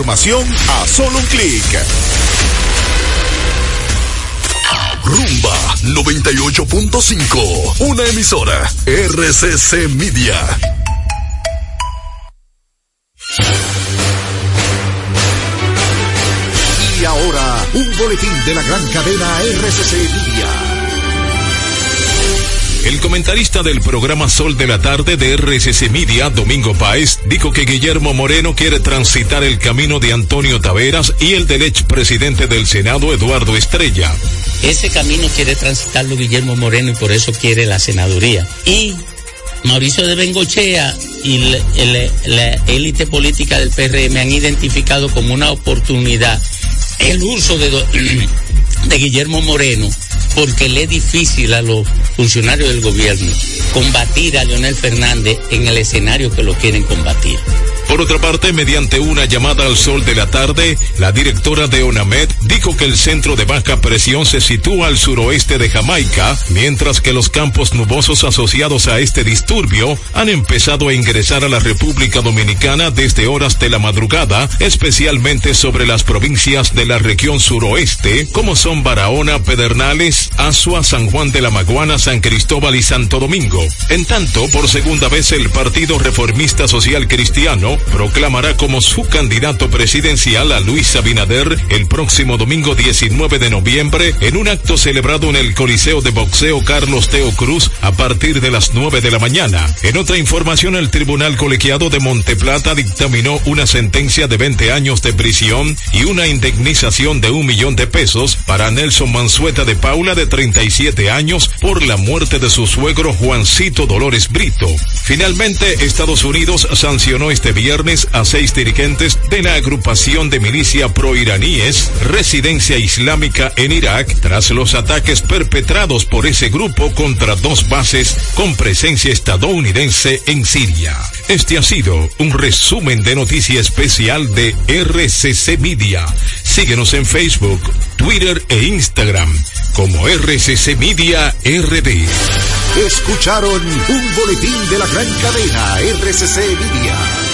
Información a solo un clic. Rumba 98.5, una emisora RCC Media. Y ahora, un boletín de la gran cadena RCC Media. El comentarista del programa Sol de la Tarde de RCC Media, Domingo Páez, dijo que Guillermo Moreno quiere transitar el camino de Antonio Taveras y el del expresidente del Senado, Eduardo Estrella. Ese camino quiere transitarlo Guillermo Moreno y por eso quiere la senaduría. Y Mauricio de Bengochea y la élite política del PRM han identificado como una oportunidad el uso de, de Guillermo Moreno porque le es difícil a los funcionarios del gobierno combatir a Leonel Fernández en el escenario que lo quieren combatir. Por otra parte, mediante una llamada al sol de la tarde, la directora de ONAMED dijo que el centro de baja presión se sitúa al suroeste de Jamaica, mientras que los campos nubosos asociados a este disturbio han empezado a ingresar a la República Dominicana desde horas de la madrugada, especialmente sobre las provincias de la región suroeste, como son Barahona, Pedernales, Asua, San Juan de la Maguana, San Cristóbal y Santo Domingo. En tanto, por segunda vez el Partido Reformista Social Cristiano proclamará como su candidato presidencial a Luis Abinader el próximo domingo 19 de noviembre en un acto celebrado en el Coliseo de Boxeo Carlos Teo Cruz a partir de las 9 de la mañana. En otra información, el Tribunal Colegiado de Monteplata dictaminó una sentencia de 20 años de prisión y una indemnización de un millón de pesos para Nelson Mansueta de Paula de 37 años por la muerte de su suegro Juancito Dolores Brito. Finalmente, Estados Unidos sancionó este viernes a seis dirigentes de la agrupación de milicia pro-iraníes Residencia Islámica en Irak tras los ataques perpetrados por ese grupo contra dos bases con presencia estadounidense en Siria. Este ha sido un resumen de noticia especial de RCC Media. Síguenos en Facebook, Twitter e Instagram como RCC Media RD. Escucharon un boletín de la gran cadena RCC Media.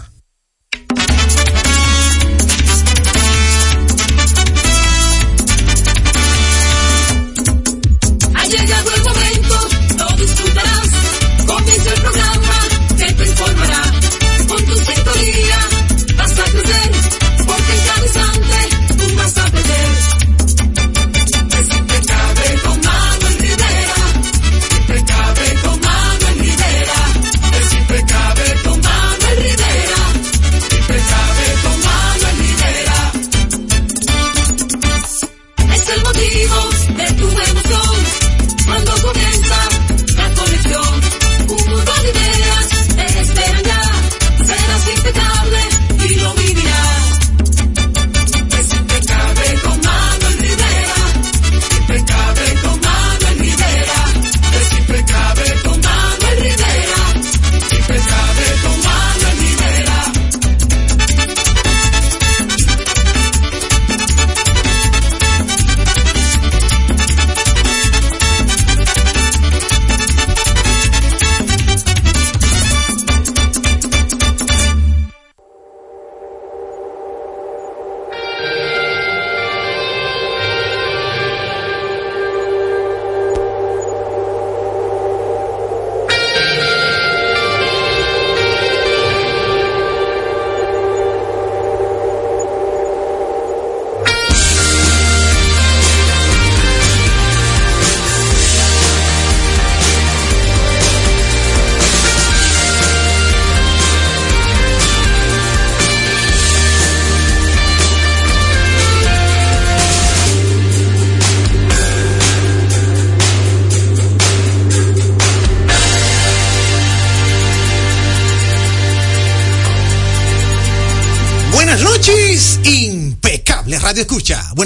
Vivo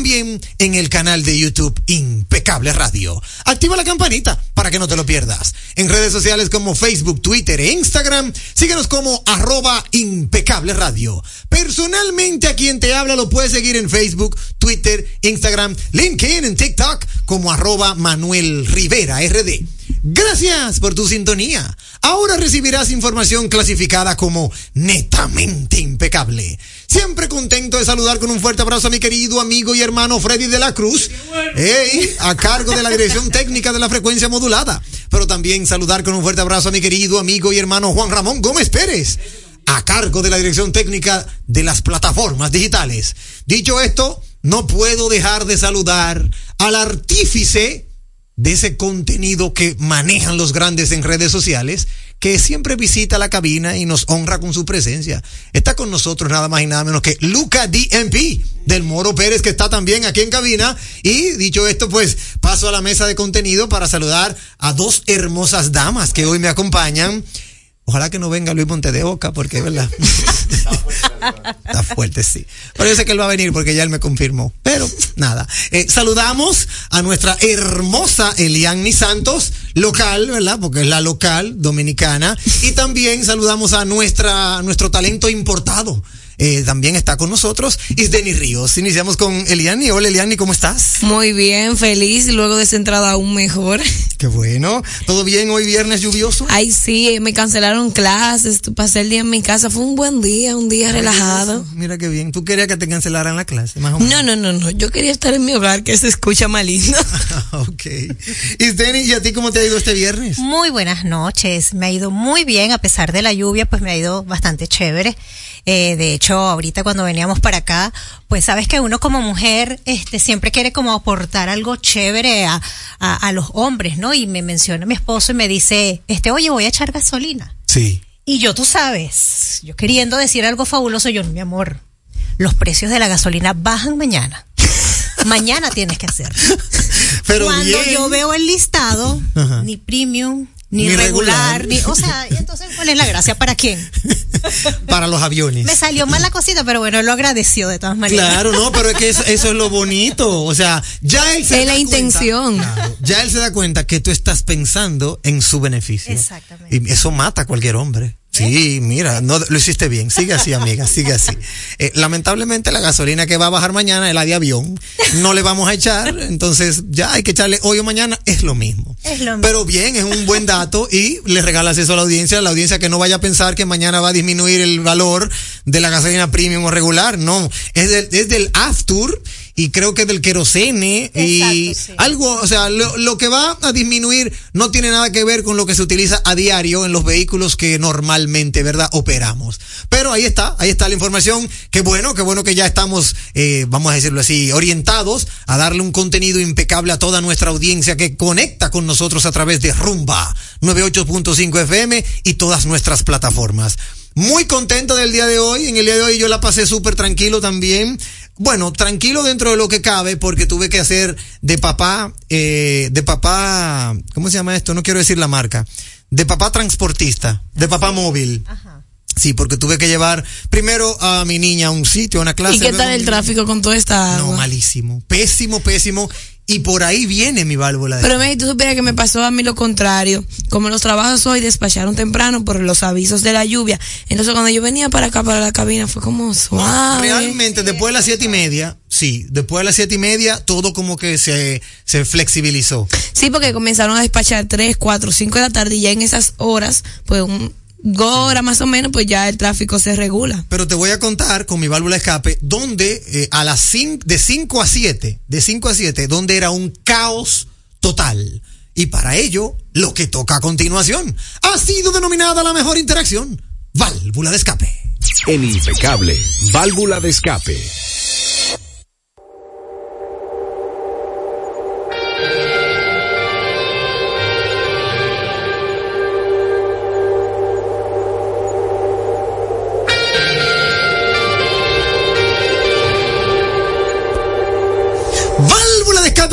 también en el canal de YouTube Impecable Radio. Activa la campanita para que no te lo pierdas. En redes sociales como Facebook, Twitter e Instagram, síguenos como arroba Impecable Radio. Personalmente a quien te habla lo puedes seguir en Facebook, Twitter, Instagram, LinkedIn, en TikTok como arroba Manuel Rivera RD. Gracias por tu sintonía. Ahora recibirás información clasificada como netamente impecable. Siempre contento de saludar con un fuerte abrazo a mi querido amigo y hermano Freddy de la Cruz, a cargo de la dirección técnica de la frecuencia modulada. Pero también saludar con un fuerte abrazo a mi querido amigo y hermano Juan Ramón Gómez Pérez, a cargo de la dirección técnica de las plataformas digitales. Dicho esto, no puedo dejar de saludar al artífice de ese contenido que manejan los grandes en redes sociales, que siempre visita la cabina y nos honra con su presencia. Está con nosotros nada más y nada menos que Luca DMP del Moro Pérez, que está también aquí en cabina. Y dicho esto, pues paso a la mesa de contenido para saludar a dos hermosas damas que hoy me acompañan. Ojalá que no venga Luis Monte de Oca, porque verdad. Está fuerte, sí. Pero yo sé que él va a venir porque ya él me confirmó. Pero nada. Eh, saludamos a nuestra hermosa Eliani Santos, local, ¿verdad? Porque es la local dominicana. Y también saludamos a nuestra, nuestro talento importado. Eh, también está con nosotros Isdeni Ríos. Iniciamos con Eliani. Hola Eliani, ¿cómo estás? Muy bien, feliz y luego de esa entrada aún mejor. Qué bueno. ¿Todo bien hoy viernes lluvioso? Ay, sí, me cancelaron clases, pasé el día en mi casa, fue un buen día, un día relajado. Mira qué bien. ¿Tú querías que te cancelaran la clase? Más o menos. No, no, no, no, yo quería estar en mi hogar, que se escucha más lindo. ok. Isdeni, ¿y a ti cómo te ha ido este viernes? Muy buenas noches, me ha ido muy bien a pesar de la lluvia, pues me ha ido bastante chévere. Eh, de hecho, ahorita cuando veníamos para acá, pues sabes que uno como mujer este, siempre quiere como aportar algo chévere a, a, a los hombres, ¿no? Y me menciona mi esposo y me dice, este, oye, voy a echar gasolina. Sí. Y yo, tú sabes, yo queriendo decir algo fabuloso, yo, mi amor, los precios de la gasolina bajan mañana. mañana tienes que hacerlo. Pero Cuando bien. yo veo el listado, Ajá. ni premium, ni, Ni regular, regular. ni, o sea, y entonces, ¿cuál es la gracia? ¿Para quién? Para los aviones. Me salió mal la cosita, pero bueno, lo agradeció de todas maneras. Claro, no, pero es que eso, eso es lo bonito. O sea, ya él se da la cuenta- intención. Claro, ya él se da cuenta que tú estás pensando en su beneficio. Exactamente. Y eso mata a cualquier hombre. Sí, mira, no, lo hiciste bien. Sigue así, amiga, sigue así. Eh, lamentablemente la gasolina que va a bajar mañana es la de avión. No le vamos a echar, entonces ya hay que echarle hoy o mañana, es lo mismo. Es lo mismo. Pero bien, es un buen dato y le regalas eso a la audiencia, la audiencia que no vaya a pensar que mañana va a disminuir el valor de la gasolina premium o regular, no, es del, es del after y creo que del querosene y Exacto, sí. algo, o sea, lo, lo que va a disminuir no tiene nada que ver con lo que se utiliza a diario en los vehículos que normalmente, ¿verdad? Operamos. Pero ahí está, ahí está la información. Qué bueno, qué bueno que ya estamos, eh, vamos a decirlo así, orientados a darle un contenido impecable a toda nuestra audiencia que conecta con nosotros a través de Rumba 98.5 FM y todas nuestras plataformas. Muy contento del día de hoy. En el día de hoy yo la pasé súper tranquilo también. Bueno, tranquilo dentro de lo que cabe porque tuve que hacer de papá, eh, de papá, ¿cómo se llama esto? No quiero decir la marca. De papá transportista, de papá móvil. Ajá. Sí, porque tuve que llevar primero a mi niña a un sitio, a una clase. ¿Y qué tal el tráfico con toda esta No, agua? malísimo. Pésimo, pésimo. Y por ahí viene mi válvula de Pero me tú supieras que me pasó a mí lo contrario. Como los trabajos hoy despacharon temprano por los avisos de la lluvia. Entonces cuando yo venía para acá, para la cabina, fue como suave. Realmente, después de las siete y media, sí, después de las siete y media, todo como que se, se flexibilizó. Sí, porque comenzaron a despachar 3, 4, 5 de la tarde y ya en esas horas, pues un hora más o menos, pues ya el tráfico se regula. Pero te voy a contar con mi válvula de escape, donde eh, a las cin- de 5 a 7, de 5 a 7, donde era un caos total. Y para ello, lo que toca a continuación, ha sido denominada la mejor interacción, válvula de escape. En impecable, válvula de escape.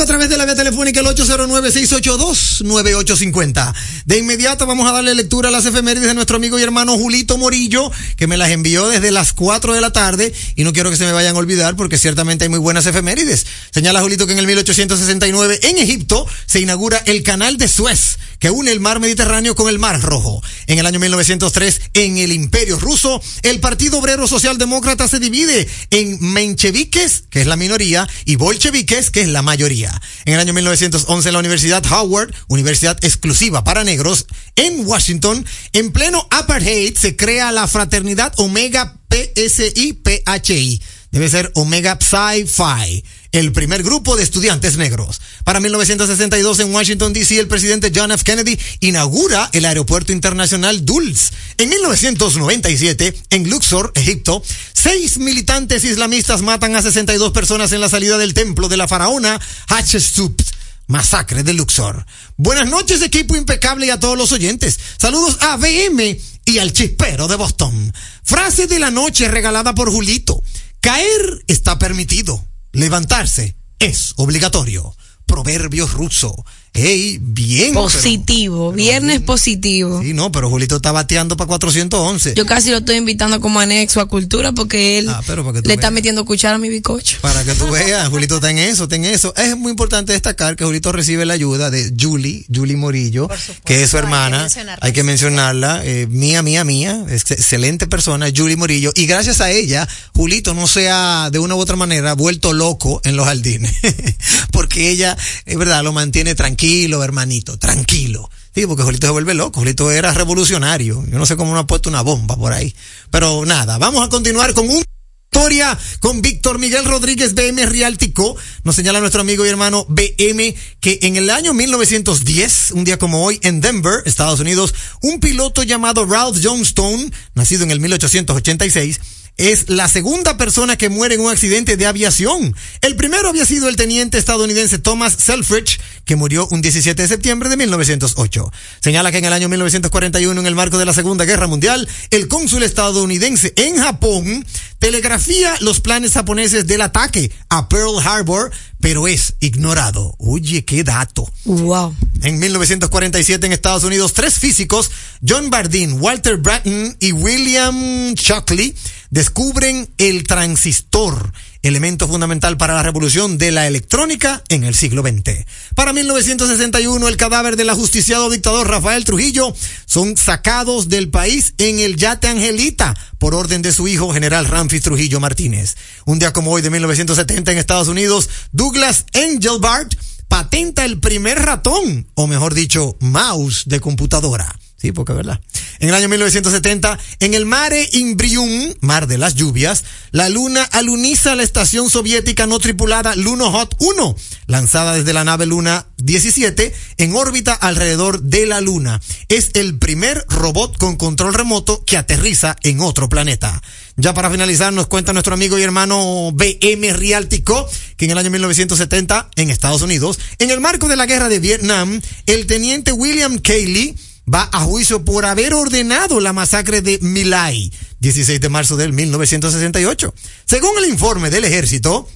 A través de la vía telefónica el 809-682-9850. De inmediato vamos a darle lectura a las efemérides de nuestro amigo y hermano Julito Morillo, que me las envió desde las 4 de la tarde y no quiero que se me vayan a olvidar porque ciertamente hay muy buenas efemérides. Señala Julito que en el 1869 en Egipto se inaugura el canal de Suez, que une el mar Mediterráneo con el mar Rojo. En el año 1903, en el Imperio Ruso, el Partido Obrero Socialdemócrata se divide en mencheviques, que es la minoría, y bolcheviques, que es la mayoría. En el año 1911, en la Universidad Howard, universidad exclusiva para negros, en Washington, en pleno apartheid, se crea la fraternidad Omega PSI PHI. Debe ser Omega Psi Phi, el primer grupo de estudiantes negros. Para 1962 en Washington DC, el presidente John F. Kennedy inaugura el aeropuerto internacional Dulles. En 1997, en Luxor, Egipto, seis militantes islamistas matan a 62 personas en la salida del templo de la faraona Hatshepsut. Masacre de Luxor. Buenas noches, equipo impecable y a todos los oyentes. Saludos a BM y al chispero de Boston. Frase de la noche regalada por Julito. Caer está permitido. Levantarse es obligatorio. Proverbio ruso. Bien. Positivo, viernes positivo. Sí, no, pero Julito está bateando para 411. Yo casi lo estoy invitando como anexo a cultura porque él Ah, pero para que tú le está metiendo cuchara a mi bicocho. Para que tú veas, Julito está en eso, está en eso. Es muy importante destacar que Julito recibe la ayuda de Julie, Julie Morillo, que es su hay que hermana. mencionarla. Hay que mencionarla. eh, mía, mía, mía. ex- excelente persona, Julie Morillo. Y gracias a ella, Julito no se ha, de una u otra manera, vuelto loco en los jardines. porque ella, es verdad, lo mantiene tranquilo, hermanito, tranquilo. Sí, porque Julito se vuelve loco. Julito era revolucionario. Yo no sé cómo no ha puesto una bomba por ahí. Pero nada, vamos a continuar con un historia con Víctor Miguel Rodríguez BM Rialtico. Nos señala nuestro amigo y hermano BM que en el año 1910, un día como hoy, en Denver, Estados Unidos, un piloto llamado Ralph Johnstone, nacido en el 1886, es la segunda persona que muere en un accidente de aviación. El primero había sido el teniente estadounidense Thomas Selfridge, que murió un 17 de septiembre de 1908. Señala que en el año 1941, en el marco de la Segunda Guerra Mundial, el cónsul estadounidense en Japón telegrafía los planes japoneses del ataque a Pearl Harbor, pero es ignorado. Oye, qué dato. Wow. En 1947 en Estados Unidos, tres físicos, John Bardeen, Walter Bratton y William Shockley, descubren el transistor, elemento fundamental para la revolución de la electrónica en el siglo XX. Para 1961, el cadáver del ajusticiado dictador Rafael Trujillo son sacados del país en el yate Angelita por orden de su hijo, general Ramfis Trujillo Martínez. Un día como hoy de 1970 en Estados Unidos, Douglas Engelbart patenta el primer ratón, o mejor dicho, mouse de computadora. Sí, porque verdad. En el año 1970, en el Mare Imbrium, mar de las lluvias, la Luna aluniza la estación soviética no tripulada Lunohod 1, lanzada desde la nave Luna 17 en órbita alrededor de la Luna. Es el primer robot con control remoto que aterriza en otro planeta. Ya para finalizar, nos cuenta nuestro amigo y hermano BM Rialtico que en el año 1970, en Estados Unidos, en el marco de la guerra de Vietnam, el teniente William Cayley va a juicio por haber ordenado la masacre de Milay, 16 de marzo del 1968. Según el informe del ejército,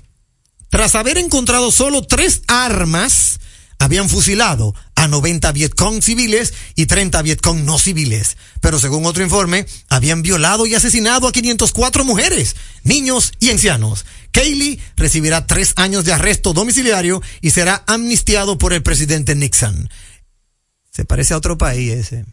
tras haber encontrado solo tres armas, habían fusilado a 90 Vietcong civiles y 30 Vietcong no civiles. Pero según otro informe, habían violado y asesinado a 504 mujeres, niños y ancianos. Cayley recibirá tres años de arresto domiciliario y será amnistiado por el presidente Nixon. Se parece a otro país ese.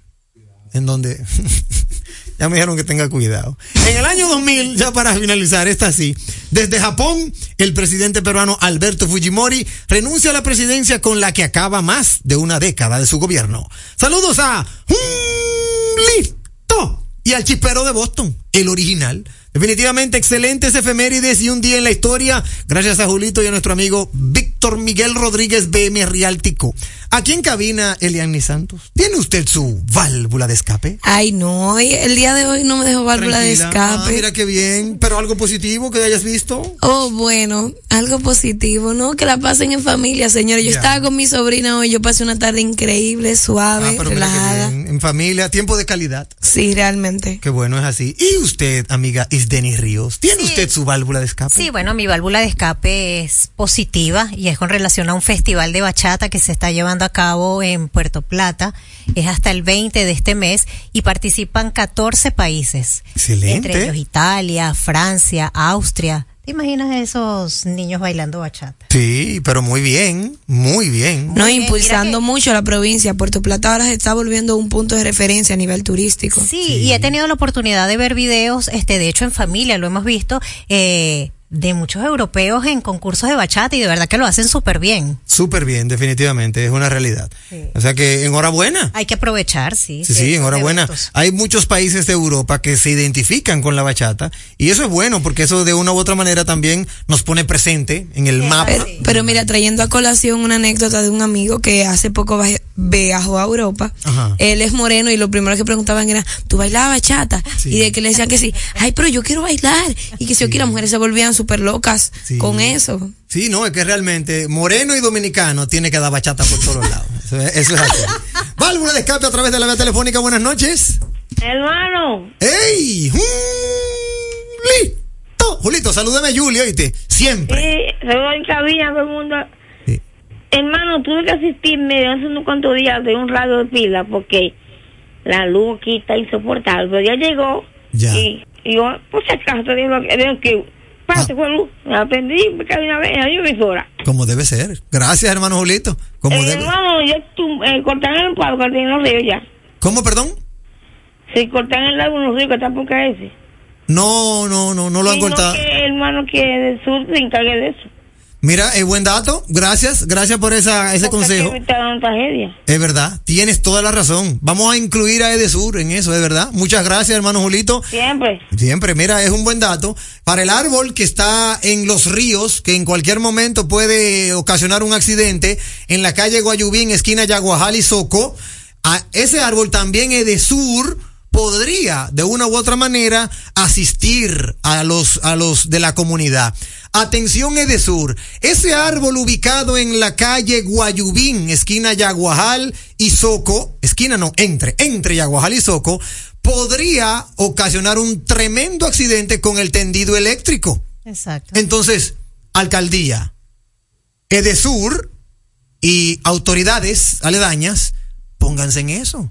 En donde ya me dijeron que tenga cuidado. En el año 2000, ya para finalizar, esta sí. Desde Japón, el presidente peruano Alberto Fujimori renuncia a la presidencia con la que acaba más de una década de su gobierno. Saludos a Listo y al chispero de Boston, el original. Definitivamente excelentes efemérides y un día en la historia, gracias a Julito y a nuestro amigo Víctor Miguel Rodríguez BM Rialtico. Aquí en cabina, Eliani Santos. ¿Tiene usted su válvula de escape? Ay, no, el día de hoy no me dejó válvula de Tranquila. escape. Ah, mira qué bien, pero algo positivo que hayas visto. Oh, bueno, algo positivo, ¿no? Que la pasen en familia, señores. Yo estaba con mi sobrina hoy, yo pasé una tarde increíble, suave, Ah, pero mira qué relajada. bien, en familia, tiempo de calidad. Sí, realmente. Qué bueno es así. ¿Y usted, amiga Isdeni Ríos? ¿Tiene Sí. usted su válvula de escape? Sí, bueno, mi válvula de escape es positiva y y es con relación a un festival de bachata que se está llevando a cabo en Puerto Plata. Es hasta el 20 de este mes y participan 14 países. Excelente. Entre ellos Italia, Francia, Austria. ¿Te imaginas esos niños bailando bachata? Sí, pero muy bien, muy bien. No, impulsando que- mucho la provincia. Puerto Plata ahora se está volviendo un punto de referencia a nivel turístico. Sí, y he tenido la oportunidad de ver videos, este, de hecho en familia lo hemos visto, eh, de muchos europeos en concursos de bachata y de verdad que lo hacen súper bien. Súper bien, definitivamente, es una realidad. O sea que enhorabuena. Hay que aprovechar, sí. Sí, sí, enhorabuena. eventos. Hay muchos países de Europa que se identifican con la bachata y eso es bueno porque eso de una u otra manera también nos pone presente en el mapa. Pero, pero mira, trayendo a colación una anécdota de un amigo que hace poco viajó a Europa. Ajá. Él es moreno y lo primero que preguntaban era, ¿tú bailabas bachata? Sí. Y de que le decían que sí. Ay, pero yo quiero bailar. Y que sí, aquí las mujeres se volvían súper locas Sí. con eso. Sí, no, es que realmente moreno y dominicano tiene que dar bachata por todos lados. Eso es, eso es así. Válvula de escape a través de la vía telefónica. Buenas noches. Hermano, ¡Ey! ¡Julito! Julito, salúdame a Julio, oíste. Siempre. sí, saludos en cabina todo el mundo. Sí. Hermano, tuve que asistirme hace unos cuantos días de un radio de pila porque la luz aquí está insoportable. Pero ya llegó Ya. y, y yo, por si acaso, digo que pase. Me aprendí, caí una vez en la emisora. Como debe ser. Gracias, hermano Julito. Como Eh, debe. hermano, ya tú, eh, cortan el palo que tienen los ríos ya. ¿Cómo, perdón? Si cortan el lago, los ríos que están por caerse. No, no, no, no lo han cortado. que hermano que del sur se encargue de eso. Mira, es buen dato. Gracias, gracias por esa, ese Porque consejo. tragedia. Es verdad, tienes toda la razón. Vamos a incluir a Edesur en eso, es verdad. Muchas gracias, hermano Julito. Siempre. Siempre, mira, es un buen dato. Para el árbol que está en los ríos, que en cualquier momento puede ocasionar un accidente, en la calle Guayubín, esquina Yaguajal y Soco, a ese árbol también Edesur podría de una u otra manera asistir a los a los de la comunidad. Atención Edesur, ese árbol ubicado en la calle Guayubín, esquina Yaguajal y Soco, esquina no, entre, entre Yaguajal y Soco, podría ocasionar un tremendo accidente con el tendido eléctrico. Exacto. Entonces, alcaldía, Edesur y autoridades aledañas, pónganse en eso.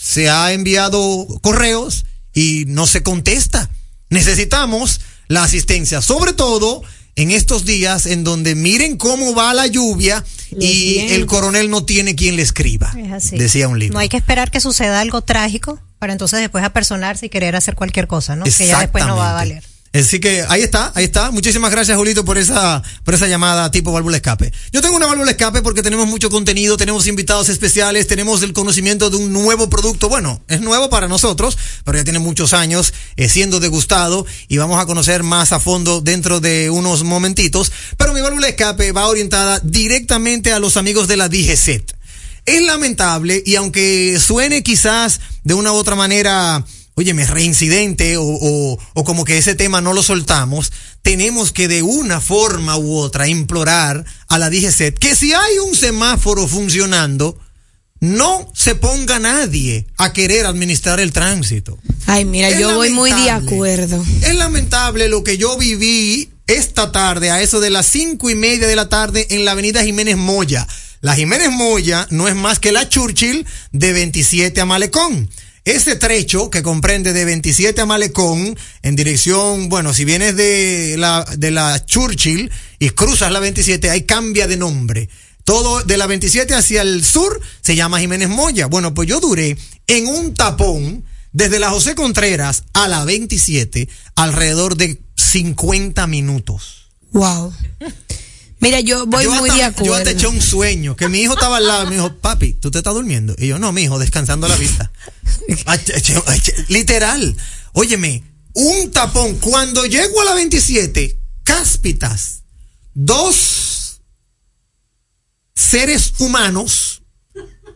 Se ha enviado correos y no se contesta. Necesitamos la asistencia, sobre todo en estos días en donde miren cómo va la lluvia y vientos. el coronel no tiene quien le escriba. Es así. Decía un libro. No hay que esperar que suceda algo trágico para entonces después apersonarse y querer hacer cualquier cosa, ¿no? Que ya después no va a valer. Así que ahí está, ahí está. Muchísimas gracias, Julito, por esa, por esa llamada tipo válvula escape. Yo tengo una válvula escape porque tenemos mucho contenido, tenemos invitados especiales, tenemos el conocimiento de un nuevo producto. Bueno, es nuevo para nosotros, pero ya tiene muchos años eh, siendo degustado y vamos a conocer más a fondo dentro de unos momentitos. Pero mi válvula escape va orientada directamente a los amigos de la DGCET. Es lamentable y aunque suene quizás de una u otra manera, óyeme, reincidente o, o, o como que ese tema no lo soltamos, tenemos que de una forma u otra implorar a la DGCET que si hay un semáforo funcionando, no se ponga nadie a querer administrar el tránsito. Ay, mira, Es yo voy muy de acuerdo. Es lamentable lo que yo viví esta tarde, a eso de las cinco y media de la tarde, en la avenida Jiménez Moya. La Jiménez Moya no es más que la Churchill de 27 a Malecón. Ese trecho que comprende de 27 a Malecón en dirección, bueno, si vienes de la, de la Churchill y cruzas la 27, ahí cambia de nombre. Todo de la 27 hacia el sur se llama Jiménez Moya. Bueno, pues yo duré en un tapón desde la José Contreras a la 27 alrededor de 50 minutos. Wow. Mira, yo voy yo muy hasta, de acuerdo. Yo hasta eché un sueño, que mi hijo estaba al lado, me dijo, papi, ¿tú te estás durmiendo? Y yo, no, mi hijo, descansando la vista. Literal. Óyeme, un tapón. Cuando llego a la 27, cáspitas, dos seres humanos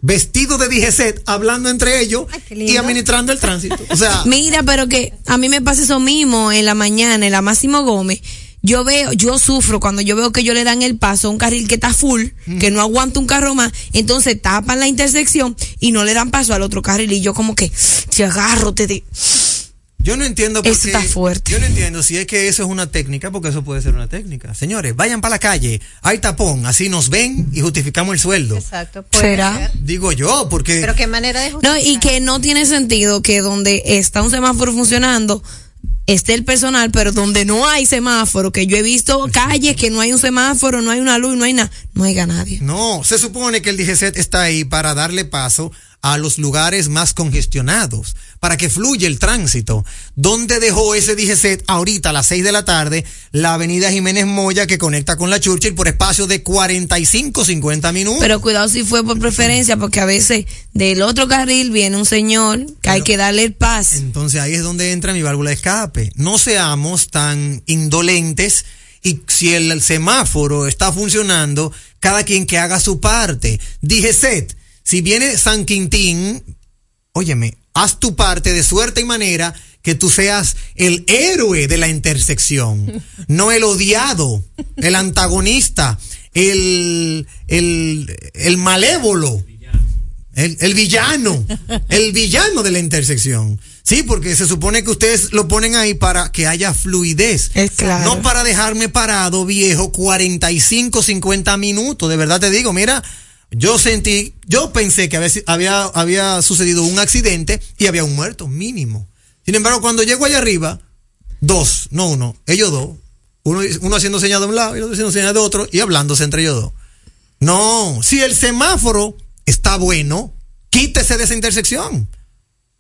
vestidos de DGCET, hablando entre ellos y administrando el tránsito. O sea, Mira, pero que a mí me pasa eso mismo en la mañana, en la Máximo Gómez. Yo veo, yo sufro cuando yo veo que yo le dan el paso a un carril que está full, que no aguanta un carro más, entonces tapan la intersección y no le dan paso al otro carril y yo como que, te agarro, te, te- Yo no entiendo por Eso qué. está fuerte. Yo no entiendo si es que eso es una técnica, porque eso puede ser una técnica. Señores, vayan para la calle, hay tapón, así nos ven y justificamos el sueldo. Exacto. puede ¿Será? ser. Digo yo, porque. Pero qué manera de No, justificar. y que no tiene sentido que donde está un semáforo funcionando esté el personal, pero donde no hay semáforo, que yo he visto calles que no hay un semáforo, no hay una luz, no hay nada, no haya nadie. No, se supone que el DGCET está ahí para darle paso a los lugares más congestionados, para que fluya el tránsito. ¿Dónde dejó ese DGCET ahorita a las 6 de la tarde la avenida Jiménez Moya que conecta con la Churchill por espacio de 45, 50 minutos? Pero cuidado si fue por preferencia, porque a veces del otro carril viene un señor que hay que darle el pase. Entonces ahí es donde entra mi válvula de escape. No seamos tan indolentes y si el, semáforo está funcionando, cada quien que haga su parte. Dije Set, si viene San Quintín, óyeme, haz tu parte de suerte y manera que tú seas el héroe de la intersección, no el odiado, el antagonista, el, el, el malévolo. El, el villano, el villano de la intersección. Sí, porque se supone que ustedes lo ponen ahí para que haya fluidez. Es claro. No para dejarme parado, viejo, 45, 50 minutos. De verdad te digo, mira, yo sentí, yo pensé que había, había, sucedido un accidente y había un muerto, mínimo. Sin embargo, cuando llego allá arriba, dos, no uno, ellos dos. Uno, haciendo señal de un lado y otro haciendo señal de otro y hablándose entre ellos dos. No, si el semáforo está bueno, quítese de esa intersección.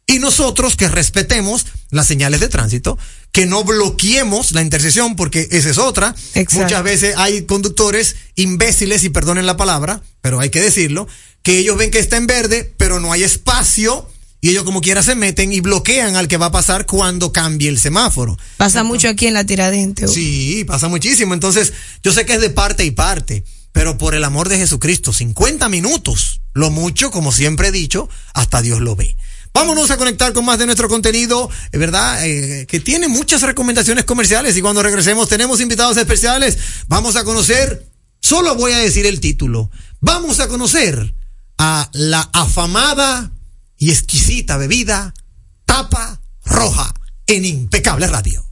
Y nosotros que respetemos las señales de tránsito, que no bloqueemos la intersección, porque esa es otra. Exacto. Muchas veces hay conductores imbéciles, y perdonen la palabra, pero hay que decirlo, que ellos ven que está en verde, pero no hay espacio, y ellos como quiera se meten y bloquean al que va a pasar cuando cambie el semáforo. Pasa mucho aquí en la tiradente. Sí, pasa muchísimo. Entonces, yo sé que es de parte y parte, pero por el amor de Jesucristo, 50 minutos, lo mucho, como siempre he dicho, hasta Dios lo ve. Vámonos a conectar con más de nuestro contenido, eh, ¿verdad? Eh, que tiene muchas recomendaciones comerciales y cuando regresemos tenemos invitados especiales. Vamos a conocer, solo voy a decir el título, vamos a conocer a la afamada y exquisita bebida Tapa Roja en Impecable Radio.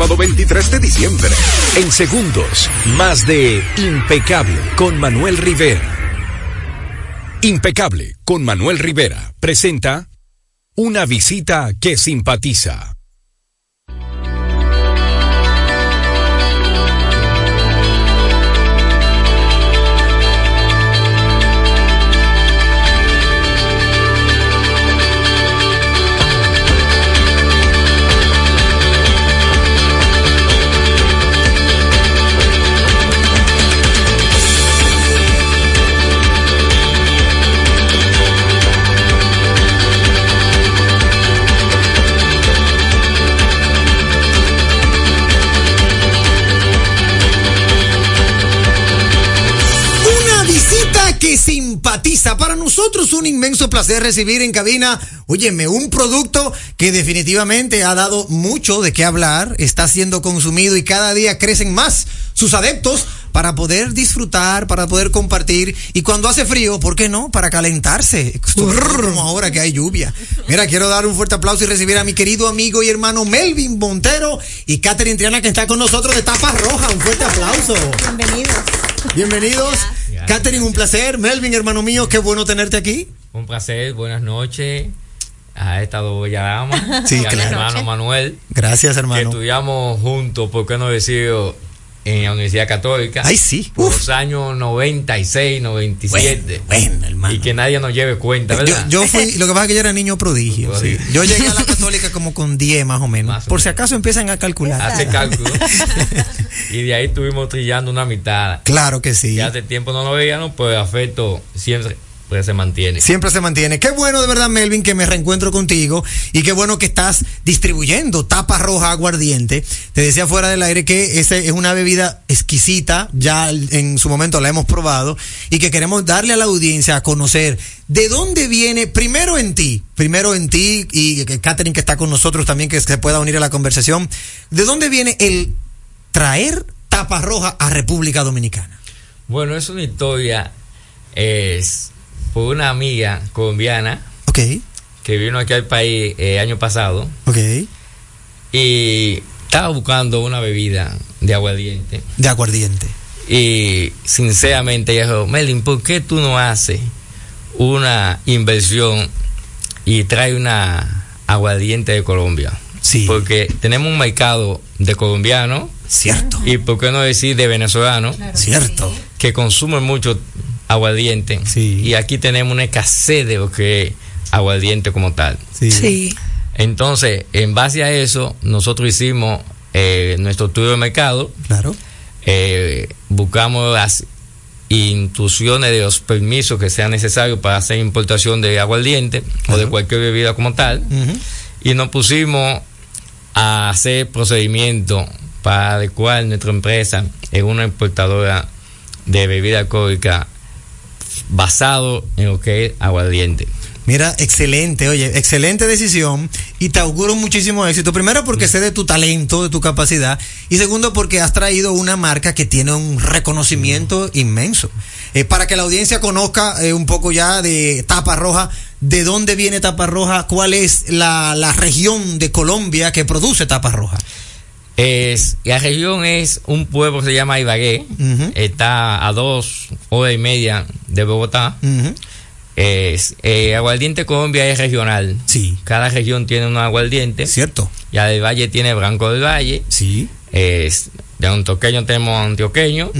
sábado 23 de diciembre. En segundos, más de Impecable con Manuel Rivera. Impecable con Manuel Rivera presenta una visita que simpatiza. Para nosotros un inmenso placer recibir en cabina, óyeme, un producto que definitivamente ha dado mucho de qué hablar, está siendo consumido y cada día crecen más sus adeptos para poder disfrutar, para poder compartir y cuando hace frío, ¿por qué no? Para calentarse, como ahora que hay lluvia. Mira, quiero dar un fuerte aplauso y recibir a mi querido amigo y hermano Melvin Montero y Catherine Triana que está con nosotros de Tapa Roja. Un fuerte aplauso. Bienvenidos. Bienvenidos. Catherine, un placer. Melvin, hermano mío, qué bueno tenerte aquí. Un placer, buenas noches a esta doble dama Sí, y a mi hermano Manuel. Gracias, Que hermano. estudiamos juntos, ¿por qué no decirlo? En la Universidad Católica. Ay, sí. Por los años 96, 97. Bueno, hermano. Y que nadie nos lleve cuenta, Yo, ¿verdad? yo fui, lo que pasa es que yo era niño prodigio. sí. Yo llegué a la católica como con 10 más o menos. Por si acaso empiezan a calcular. Hace cálculo. y de ahí estuvimos trillando una mitad. Claro que sí. Y hace tiempo no lo veíamos, pues afecto siempre pues, se mantiene. Siempre se mantiene. Qué bueno de verdad, Melvin, que me reencuentro contigo y qué bueno que estás distribuyendo tapa roja aguardiente. Te decía fuera del aire que esa es una bebida exquisita, ya en su momento la hemos probado y que queremos darle a la audiencia a conocer de dónde viene, primero en ti, primero en ti y Catherine que está con nosotros también que se pueda unir a la conversación, de dónde viene el traer tapa roja a República Dominicana. Bueno, es una historia, es por una amiga colombiana Ok, que vino aquí al país el año pasado ok. y estaba buscando una bebida de aguardiente. De aguardiente. Y sinceramente ella dijo, Melvin, ¿por qué tú no haces una inversión y trae una aguardiente de Colombia? Sí. Porque tenemos un mercado de colombianos. Cierto. Y por qué no decir de venezolanos. Cierto. Que consumen mucho aguardiente. Y aquí tenemos una escasez de lo que es aguardiente como tal. Sí. Entonces, en base a eso, nosotros hicimos eh, nuestro estudio de mercado. Claro. Eh, buscamos las instrucciones de los permisos que sean necesarios para hacer importación de aguardiente o de cualquier bebida como tal. Y nos pusimos a hacer procedimientos para adecuar nuestra empresa en una importadora de bebida alcohólica basado en lo que es aguardiente. Mira, excelente, oye, excelente decisión y te auguro muchísimo éxito. Primero porque sé de tu talento, de tu capacidad y segundo porque has traído una marca que tiene un reconocimiento inmenso. Eh, para que la audiencia conozca eh, un poco ya de Tapa Roja, de dónde viene Tapa Roja, cuál es la, la región de Colombia que produce Tapa Roja. Es, la región es un pueblo que se llama Ibagué, está a dos horas y media de Bogotá. Es, eh, aguardiente Colombia es regional. Sí. Cada región tiene un aguardiente. Cierto. Ya del Valle tiene Branco del Valle. Sí. Es, de Antioqueño tenemos Antioqueño.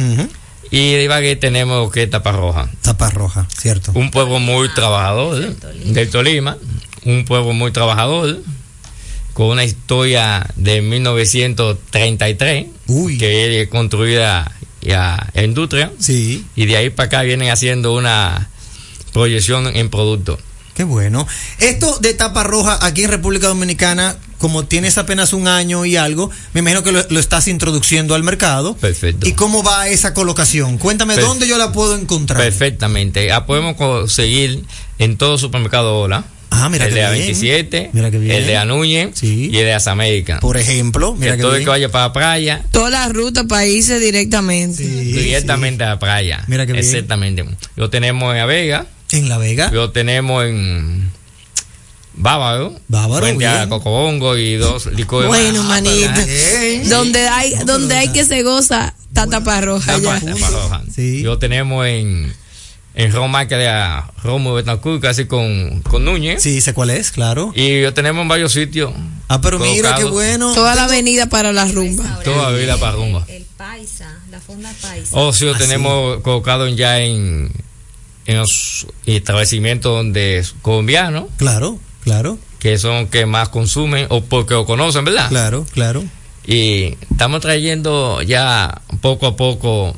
Y de Ibagué tenemos que es Tapa Roja. Tapa Roja, cierto. Un pueblo muy trabajador del Tolima. Un pueblo muy trabajador. Con una historia de 1933. Que es construida ya en industria. Sí. Y de ahí para acá vienen haciendo una proyección en producto. Qué bueno. Esto de tapa roja aquí en República Dominicana, como tienes apenas un año y algo, me imagino que lo, lo estás introduciendo al mercado. Perfecto. ¿Y cómo va esa colocación? Cuéntame dónde yo la puedo encontrar. Perfectamente. La podemos conseguir en todo supermercado Ola. Ah, mira el de bien. A27, Mira qué bien. el de Anuñe y el de Las Américas. Por ejemplo, mira que todo el bien. que vaya para la playa, Toda la ruta países directamente. directamente a la playa. Mira qué bien. Exactamente. Lo tenemos en La Vega. En La Vega. Lo tenemos en Bávaro. Bávaro, frente a bien. Cocobongo y dos licores Bueno, más. manito. Sí. Donde hay, donde hay que se goza, está tapa roja ya. Tapa- tapa roja. Lo tenemos en, en Roma, que de Romo Betancourt, casi con, con Núñez. Sí, sé cuál es, claro. Y lo tenemos en varios sitios. Ah, pero mira qué bueno. Toda la avenida para la rumba. Toda la vida para rumba. El paisa, la fonda paisa. O si lo Ah, tenemos colocado ya en, en los establecimientos donde es colombiano, Claro, claro, que son que más consumen o porque lo conocen, ¿verdad? claro, claro. Y estamos trayendo ya poco a poco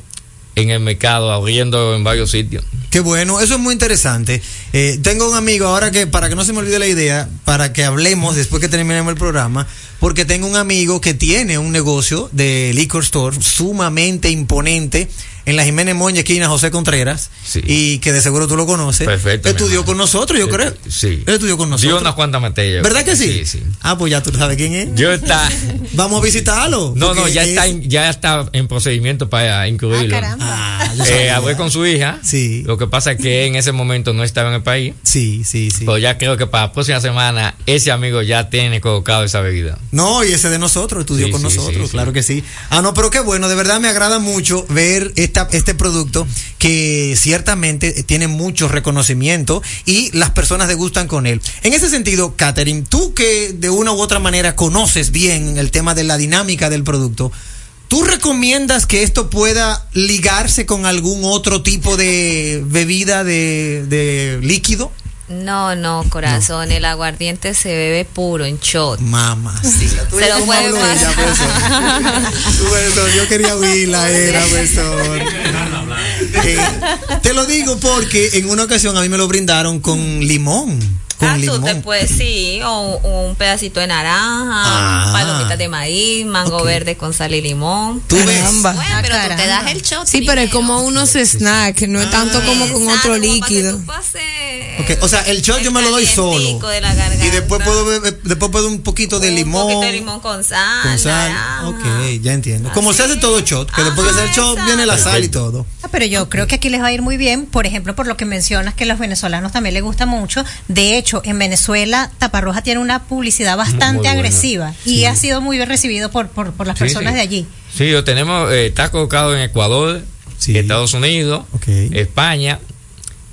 en el mercado, abriendo en varios sitios. Qué bueno, eso es muy interesante. Eh, tengo un amigo ahora que, para que no se me olvide la idea, para que hablemos después que terminemos el programa, porque tengo un amigo que tiene un negocio de liquor store sumamente imponente en la Jiménez Moña, esquina José Contreras, y que de seguro tú lo conoces. Perfecto, Estudió con nosotros, yo creo. Sí. Estudió con Dio nosotros. unas cuantas materias. ¿Verdad que sí? Sí, sí. Ah, pues ya tú sabes quién es. Yo está. Vamos a visitarlo. No, no, ya es- está, en- ya está en procedimiento para incluirlo. Ah, yo Eh, sabía. hablé con su hija. Sí. Lo que pasa es que en ese momento no estaba en el país. Sí, sí, sí. Pero ya creo que para la próxima semana ese amigo ya tiene colocado esa bebida. No, y ese de nosotros, estudió Sí, con sí, nosotros, sí, claro sí. que sí. Ah, no, pero qué bueno, de verdad me agrada mucho ver este producto que ciertamente tiene mucho reconocimiento y las personas degustan con él. En ese sentido, Catherine, tú que de una u otra manera conoces bien el tema de la dinámica del producto, ¿tú recomiendas que esto pueda ligarse con algún otro tipo de bebida de líquido? No, no, corazón, el aguardiente se bebe puro, en shot. Mamá, sí. Se lo puede pasar. Profesor, yo quería oírla, era, profesor. Eh, te lo digo porque en una ocasión a mí me lo brindaron con limón. Con Ah, limón. te puedes, sí, o, o un pedacito de naranja, Ah. palomitas de maíz, mango verde con sal y limón. Tú ves. Bueno, pero tú te das el shot. Sí, pero es como unos snacks, no es tanto como con otro líquido. O sea, el shot yo me lo doy solo. Calientico de la garganta. Y después puedo beber- después puedo un poquito de Un limón. poquito de limón con sal. Con sal. naranja. Ok, ya entiendo. Como se hace todo shot, que después de hacer shot viene la sal y todo. Ah, Pero yo creo que aquí les va a ir muy bien, por ejemplo, por lo que mencionas que a los venezolanos también les gusta mucho. De hecho, en Venezuela, Taparroja tiene una publicidad bastante agresiva y Sí. ha sido muy bien recibido por, por, por las Sí, personas sí. de allí. Sí, lo tenemos, eh, está colocado en Ecuador, Estados Unidos, España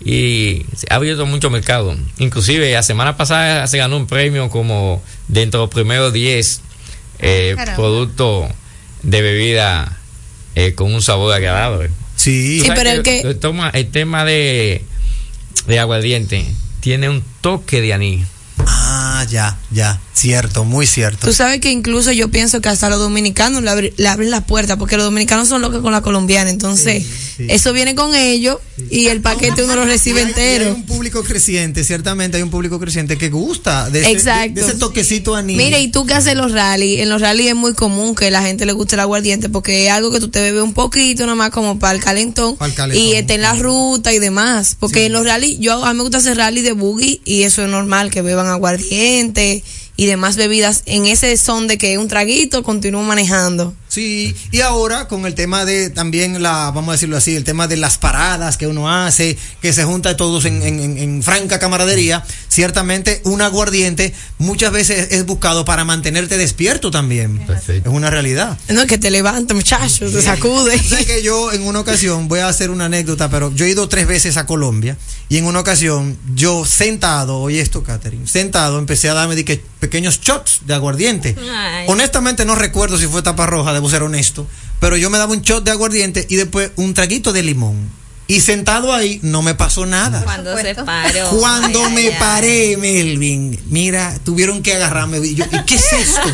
y ha abierto mucho mercado. Inclusive la semana pasada se ganó un premio como dentro de los primeros 10 eh, Caramba. productos de bebida eh, con un sabor agradable. Sí, pero el que- toma- el tema de, de aguardiente tiene un toque de anís. Ah, ya, ya. Cierto, muy cierto. Tú sabes que incluso yo pienso que hasta los dominicanos le, abri- le abren la puerta, porque los dominicanos son locos con la colombiana, entonces eso viene con ellos y el paquete uno lo recibe hay- entero. Hay un público creciente, ciertamente hay un público creciente que gusta de ese, Exacto. de- de ese toquecito anís. Mire, y tú que haces los rally, en los rally es muy común que la gente le guste el aguardiente porque es algo que tú te bebes un poquito nomás como para el calentón, Para el calentón. y está en la ruta y demás, porque en los rally, yo a mí me gusta hacer rally de boogie y eso es normal que beban aguardiente y demás bebidas en ese son de que un traguito continúo manejando. Sí, y ahora con el tema de también la, vamos a decirlo así, el tema de las paradas que uno hace, que se junta todos en, en- en- en franca camaradería, ciertamente un aguardiente muchas veces es buscado para mantenerte despierto también. Es una realidad. No, que te levanta, muchachos, te sacude. Sé que yo en una ocasión, voy a hacer una anécdota, pero yo he ido tres veces a Colombia y en una ocasión yo sentado, oye esto, Catherine, sentado empecé a darme de que pequeños shots de aguardiente. Ay. Honestamente no recuerdo si fue tapa roja, debo ser honesto, pero yo me daba un shot de aguardiente y después un traguito de limón. Y sentado ahí no me pasó nada. Cuando se paró. Cuando Ay, me ay, ay. paré, Melvin, mira, tuvieron que agarrarme. Y yo, ¿y qué es esto?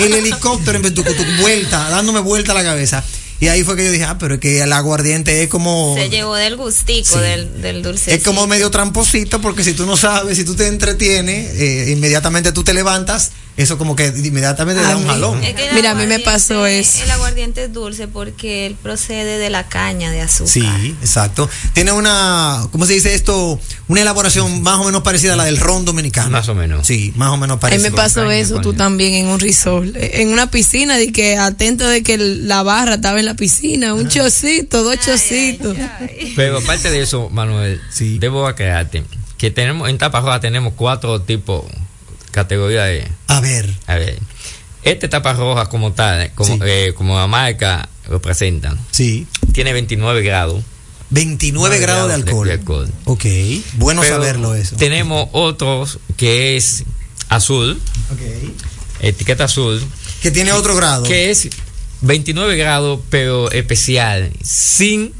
El helicóptero en vez de tu- tu vuelta, dándome vuelta a la cabeza. Y ahí fue que yo dije, ah, pero es que el aguardiente es como. Se llevó del gustico, Sí. del, del dulce. Es como medio tramposito porque si tú no sabes, si tú te entretienes, eh, inmediatamente tú te levantas, eso como que inmediatamente te da un jalón. Es que Mira, a mí me pasó eso. El aguardiente es dulce porque él procede de la caña de azúcar. Sí, exacto. Tiene una, ¿cómo se dice esto? Una elaboración más o menos parecida a la del ron dominicano. Más o menos. Sí, más o menos A mí parecida. me pasó eso, tú también en un resort, en una piscina, de que atento de que la barra estaba en la piscina, un chocito, dos chocitos. Pero aparte de eso, Manuel, debo aclararte que tenemos en Tapa Roja tenemos cuatro tipos, categorías de... A ver. A ver. Este Tapa Roja como tal, como, eh, como la marca lo presentan, Sí. tiene 29 grados. 29 grados de alcohol. Ok, bueno Pero saberlo eso. Tenemos otros que es azul, etiqueta azul. Que tiene otro grado. Que es 29 grados, pero especial, sin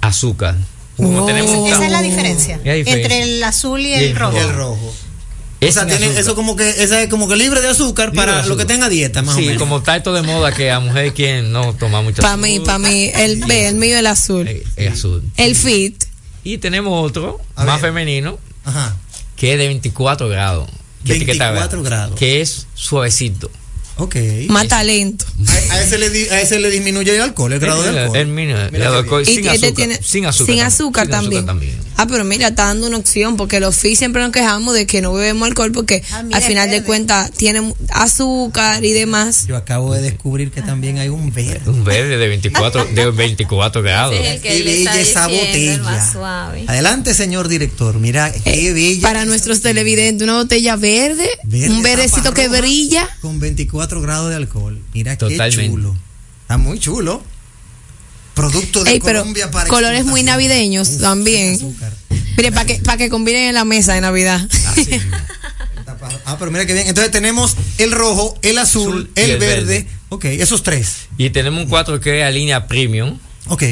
azúcar. Como tenemos Esa es la diferencia La diferencia. entre el azul y Y el el rojo. El rojo. Es o sea, sin tiene azúcar. eso como que, esa es como que libre de azúcar Libre para de lo que tenga dieta, más sí, o menos. como está esto de moda que a mujeres quieren no tomar mucho Para mí, para mí, el B, el mío el azul. es azul. El fit. Y tenemos otro, A más ver. femenino, Ajá. que es de 24 grados. ¿Qué etiqueta 24 grados. Que es suavecito. Ok. Más talento. A, a ese le, a ese le disminuye el alcohol, el grado de El- alcohol. el el Mira grado de qué alcohol Y sin este azúcar. tiene- sin azúcar. sin también. azúcar Sin azúcar también. Ah, pero mira, está dando una opción porque los FI siempre nos quejamos de que no bebemos alcohol porque Ah, mira, al final de cuentas tienen azúcar y demás. Yo acabo de descubrir que también hay un verde. Un verde de 24, de 24 grados. Que Qué bella esa botella. Adelante, señor director. Mira, qué Eh, bella. Para nuestros televidentes, una botella verde, Verde, un verdecito que brilla. Con 24 grados de alcohol. Mira Totalmente. qué chulo. Está muy chulo. Producto de Ey, pero Colombia para colores muy navideños Uf, también. Mire, para que, para que combinen en la mesa de Navidad. Ah, pero mira qué bien. Entonces tenemos el rojo, el azul, el, el verde. verde. Ok, esos tres. Y tenemos un 4 que es la línea premium, Ok.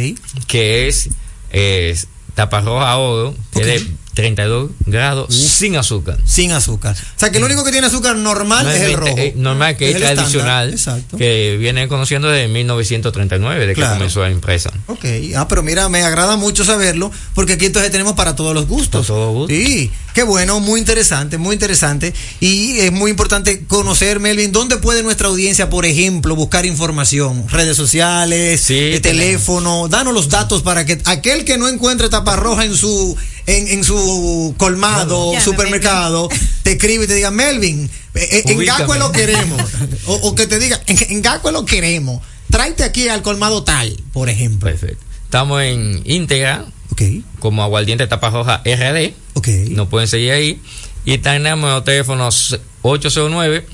que es eh, tapa roja oro, que es de 32 grados sin azúcar. Sin azúcar. O sea que lo único que tiene azúcar normal es el rojo. eh, normal que es, estándar. tradicional, Exacto. que viene conociendo desde 1939, de Claro. que comenzó la empresa. Ok, ah, pero mira, me agrada mucho saberlo, porque aquí entonces tenemos para todos los gustos. Para todos los gustos. Sí, qué bueno, muy interesante, muy interesante. Y es muy importante conocer, Melvin, dónde puede nuestra audiencia, por ejemplo, buscar información, redes sociales, Sí, tenemos. teléfono, danos los datos para que aquel que no encuentre tapa roja en su, en, en su colmado, Llame, supermercado, te escribe y te diga, Melvin, eh, eh, en Ubícame. Gaco lo queremos. o, o que te diga, en, en Gaco lo queremos. Tráete aquí al colmado tal, por ejemplo. Perfecto. Estamos en íntegra, como aguardiente tapa roja RD. ok. Nos pueden seguir ahí. Y tenemos los teléfonos 809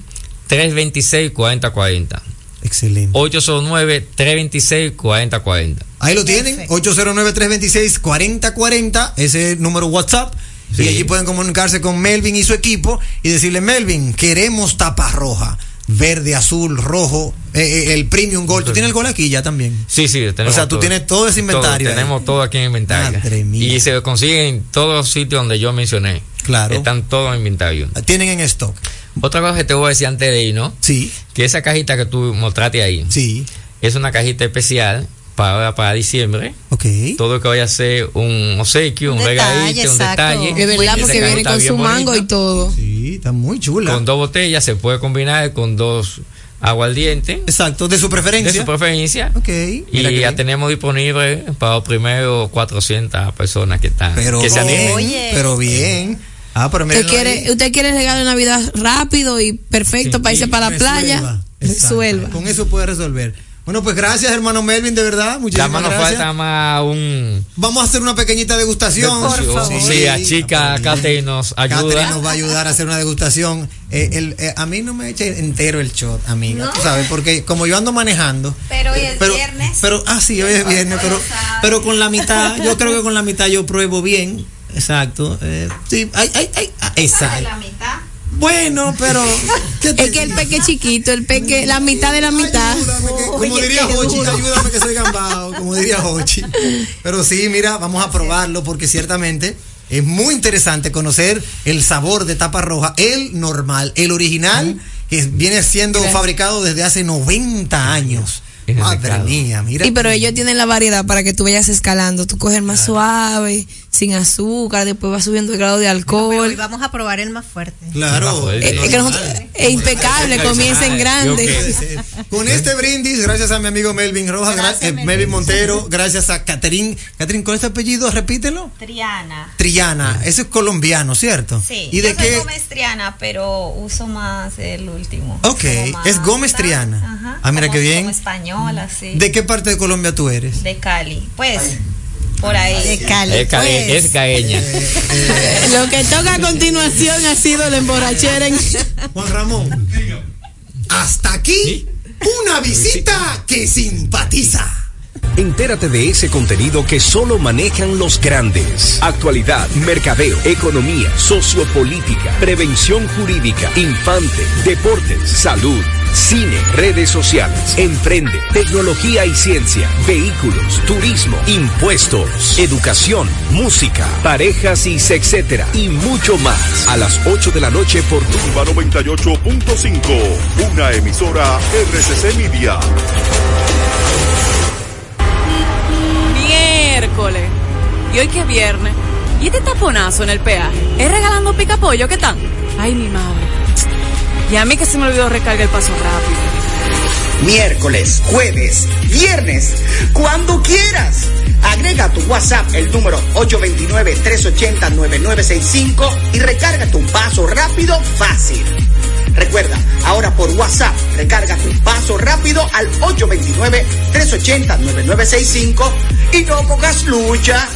326 4040. Excelente. 809-326-4040. Ahí lo tienen, 809-326-4040, ese número WhatsApp. Y allí pueden comunicarse con Melvin y su equipo y decirle, Melvin, queremos tapa roja, verde, azul, rojo, eh, eh, el Premium Gold. ¿Tú tienes el gol aquí ya también? Sí, sí, tenemos O sea, tú tienes todo ese inventario ahí. tenemos todo aquí en inventario. Madre mía. Y se consigue en todos los sitios donde yo mencioné. Claro. Están todos en inventario. Tienen en stock. Otra cosa que te voy a decir antes de ir, ¿no? Sí. Que esa cajita que tú mostraste ahí. Sí. Es una cajita especial para, para diciembre. Ok. Todo que vaya a ser un obsequio, un, Un detalle, regalito, un detalle. Es verdad, porque viene con su mango bonita. y todo. Sí, está muy chula. Con dos botellas se puede combinar con dos aguardientes. Exacto, de su preferencia. De su preferencia. Ok. Y ya bien. tenemos disponible para los primeros 400 personas que están. Pero que se pero bien. Ah, pero ¿Usted quiere, usted quiere el regalo de Navidad rápido y perfecto para irse para la playa? Resuelva. Con eso puede resolver. Bueno, pues gracias, hermano Melvin, de verdad. Ya Muchísimas más nos gracias. falta más un. Vamos a hacer una pequeñita degustación. Sí, a chica Kate nos Catherine ayuda. nos va a ayudar a hacer una degustación. Eh, el- eh, a mí no me eche entero el shot, amiga. No. Tú sabes, porque como yo ando manejando. Pero hoy eh, es pero, viernes. Pero, ah, sí, hoy es viernes, pero, pero con la mitad, yo creo que con la mitad yo pruebo bien. Exacto. Eh, sí, ay, ay, ay, ah, exacto. La mitad. Bueno, pero. Es que el peque chiquito, el peque, la mitad de la mitad. Como diría Hochi, ayúdame que soy gambao, como diría Hochi. Pero sí, mira, vamos a probarlo porque ciertamente es muy interesante conocer el sabor de tapa roja, el normal, el original, que viene siendo Gracias. fabricado desde hace 90 años. Madre mía, mira. Y pero ellos tienen la variedad para que tú vayas escalando. Tú coges el más suave, sin azúcar, después vas subiendo el grado de alcohol. Hoy vamos a probar el más fuerte. Claro. Eh, es que nosotros- es impecable, comienza en grande. Con este brindis, gracias a mi amigo Melvin Rojas, gra- eh, Melvin Montero, gracias a Catherine. Catherine, ¿con este apellido? Repítelo. Triana. Triana, ese es colombiano, ¿cierto? Sí, ¿Y de yo soy qué? Gómez Triana, pero uso más el último. Ok, es Gómez Triana. Ajá, ah, mira como- qué bien. Como española, sí. ¿De qué parte de Colombia tú eres? De Cali. Pues, por ahí. De Cali. Es, Pues. es caeña. Lo que toca a continuación ha sido la emborrachera en... Juan Ramón. Hasta aquí, una visita que simpatiza. Entérate de ese contenido que solo manejan los grandes. Actualidad, mercadeo, economía, sociopolítica, prevención jurídica, infante, deportes, salud, cine, redes sociales, emprende, tecnología y ciencia, vehículos, turismo, impuestos, educación, música, parejas y etcétera y mucho más. A las 8 de la noche por Turba 98.5, una emisora RCC Media. Miércoles. Y hoy que es viernes. ¿Y este taponazo en el peaje? ¿Es regalando pica pollo? ¿Qué tal? Ay, mi madre. Y a mí que se me olvidó recargar el paso rápido. Miércoles, jueves, viernes, cuando quieras. Agrega a tu WhatsApp el número 829-380-9965 y recarga tu paso rápido fácil. Recuerda, ahora por WhatsApp, recarga tu paso rápido al 829-380-9965 y no pongas lucha.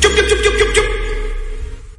Chup, chup, chup.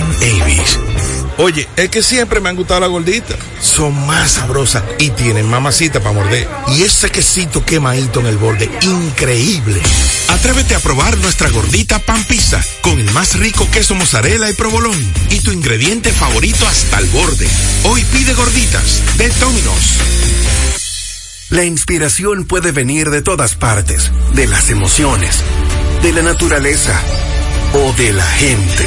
Avis. Oye, es que siempre me han gustado las gorditas. Son más sabrosas y tienen mamacita para morder. Y ese quesito quemadito en el borde, increíble. Atrévete a probar nuestra gordita pan pizza con el más rico queso mozzarella y provolón y tu ingrediente favorito hasta el borde. Hoy pide gorditas de Domino's. La inspiración puede venir de todas partes, de las emociones, de la naturaleza o de la gente.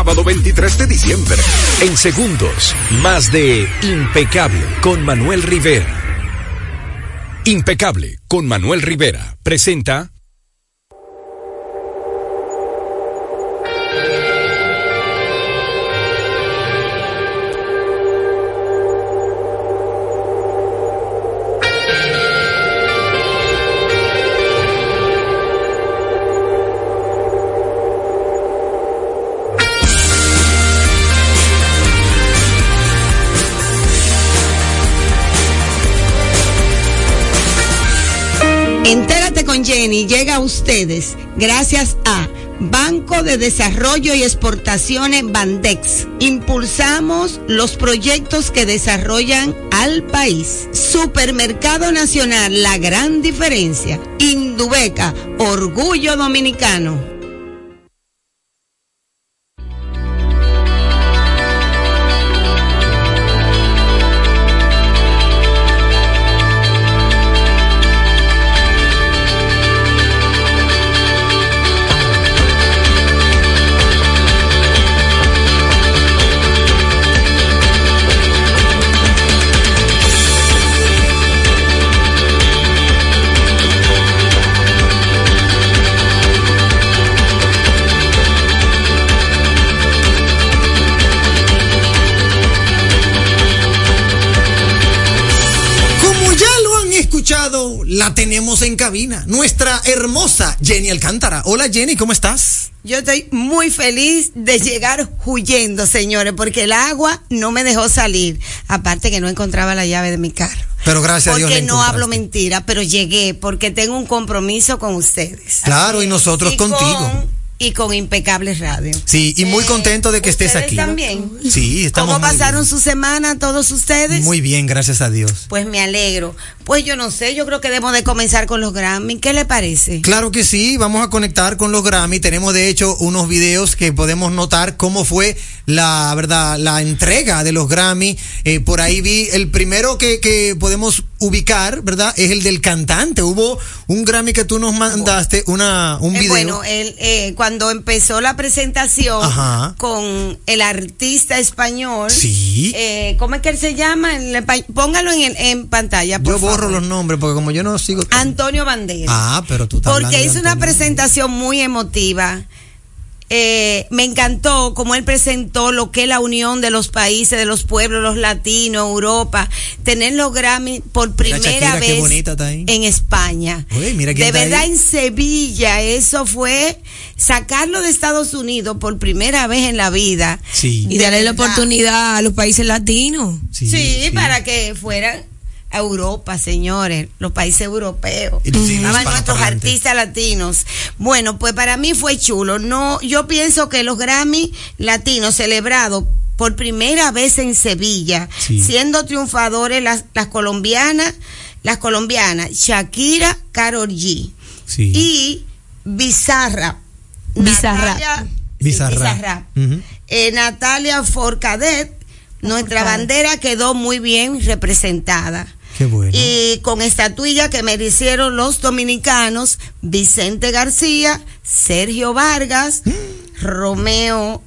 sábado 23 de diciembre. En segundos, más de Impecable con Manuel Rivera. Impecable con Manuel Rivera presenta Entérate con Jenny llega a ustedes gracias a Banco de Desarrollo y Exportaciones Bandex. Impulsamos los proyectos que desarrollan al país. Supermercado Nacional, la gran diferencia. Indubeca, orgullo dominicano. Hola Jenny, ¿cómo estás? Yo estoy muy feliz de llegar huyendo, señores, porque el agua no me dejó salir. Aparte que no encontraba la llave de mi carro. Pero gracias a Dios. Porque no hablo mentira, pero llegué porque tengo un compromiso con ustedes. Claro, y nosotros Y contigo. con- y con Impecable Radio. Sí, y muy contento de que estés ¿Ustedes aquí. también? Sí, estamos ¿Cómo pasaron su semana todos ustedes? Muy bien, gracias a Dios. Pues me alegro. Pues yo no sé, yo creo que debemos de comenzar con los Grammy. ¿Qué le parece? Claro que sí, vamos a conectar con los Grammy. Tenemos de hecho unos videos que podemos notar cómo fue la verdad, la entrega de los Grammy. Eh, por ahí vi el primero que, que podemos ubicar, ¿verdad? Es el del cantante. Hubo un Grammy que tú nos mandaste, una, un Eh, video. bueno, el, eh, cuando empezó la presentación Ajá. con el artista español, Sí. eh, ¿cómo es que él se llama? Póngalo en, en pantalla, por yo borro los nombres porque como yo no sigo. Antonio Banderas. Ah, pero tú Porque hizo una presentación muy emotiva. Eh, me encantó cómo él presentó lo que es la unión de los países, de los pueblos, los latinos, Europa, tener los Grammy por primera Shakira, vez en España. Uy, mira de verdad ahí. en Sevilla, eso fue sacarlo de Estados Unidos por primera vez en la vida. Sí. Y darle la oportunidad a los países latinos. Sí, para que fueran a Europa, señores, los países europeos. Y los signos Estaban nuestros artistas latinos. Bueno, pues para mí fue chulo. No, yo pienso que los Grammy latinos celebrados por primera vez en Sevilla, Sí. siendo triunfadores las, las colombianas, las colombianas, Shakira, Karol G Sí. y Bizarra. Bizarrap. Natalia-. Bizarrap. Ujú. Eh, Natalia Forcadet, nuestra bandera quedó muy bien representada. Qué bueno. Y con estatuilla que merecieron los dominicanos, Vicente García, Sergio Vargas, Romeo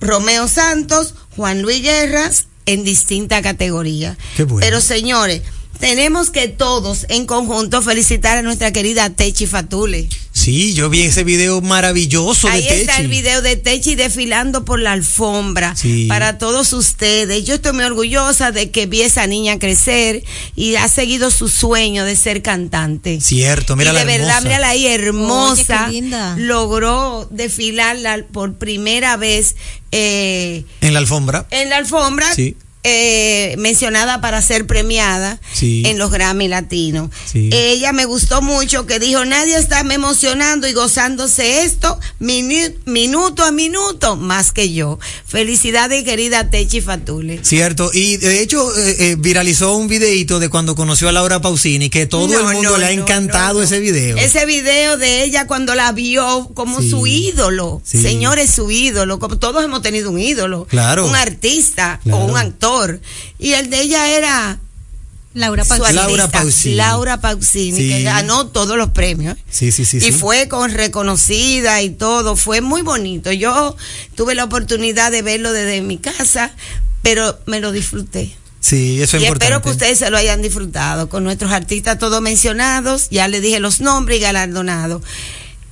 Romeo Santos, Juan Luis Guerras, en distinta categoría. Qué bueno. Pero señores, tenemos que todos en conjunto felicitar a nuestra querida Techi Fatule. Sí, yo vi ese video maravilloso Ahí de está Techi. el video de Techi desfilando por la alfombra Sí. para todos ustedes. Yo estoy muy orgullosa de que vi a esa niña crecer y ha seguido su sueño de ser cantante. Cierto, mira y la de verdad, hermosa. mírala ahí, hermosa. Oye, qué linda. Logró desfilar la- por primera vez eh, En la alfombra. en la alfombra. Sí. Eh, mencionada para ser premiada Sí. en los Grammy Latinos. Sí. Ella me gustó mucho que dijo, nadie está me emocionando y gozándose esto mini- minuto a minuto más que yo. Felicidades querida Techi Fatule. Cierto, y de hecho eh, eh, viralizó un videito de cuando conoció a Laura Pausini, que todo No, el mundo no, le ha no, encantado ese video. Ese video de ella cuando la vio como Sí. su ídolo. Señores, su ídolo. Como todos hemos tenido un ídolo. Claro. Un artista Claro. o un actor. Y el de ella era Laura Pausini. Laura Pausini. Laura Pausini, Sí. que ganó todos los premios. Sí, sí, sí. y sí. fue con reconocida y todo, fue muy bonito. Yo tuve la oportunidad de verlo desde mi casa, pero me lo disfruté. Sí, eso es y importante. espero que ustedes se lo hayan disfrutado con nuestros artistas todos mencionados, ya les dije los nombres y galardonados.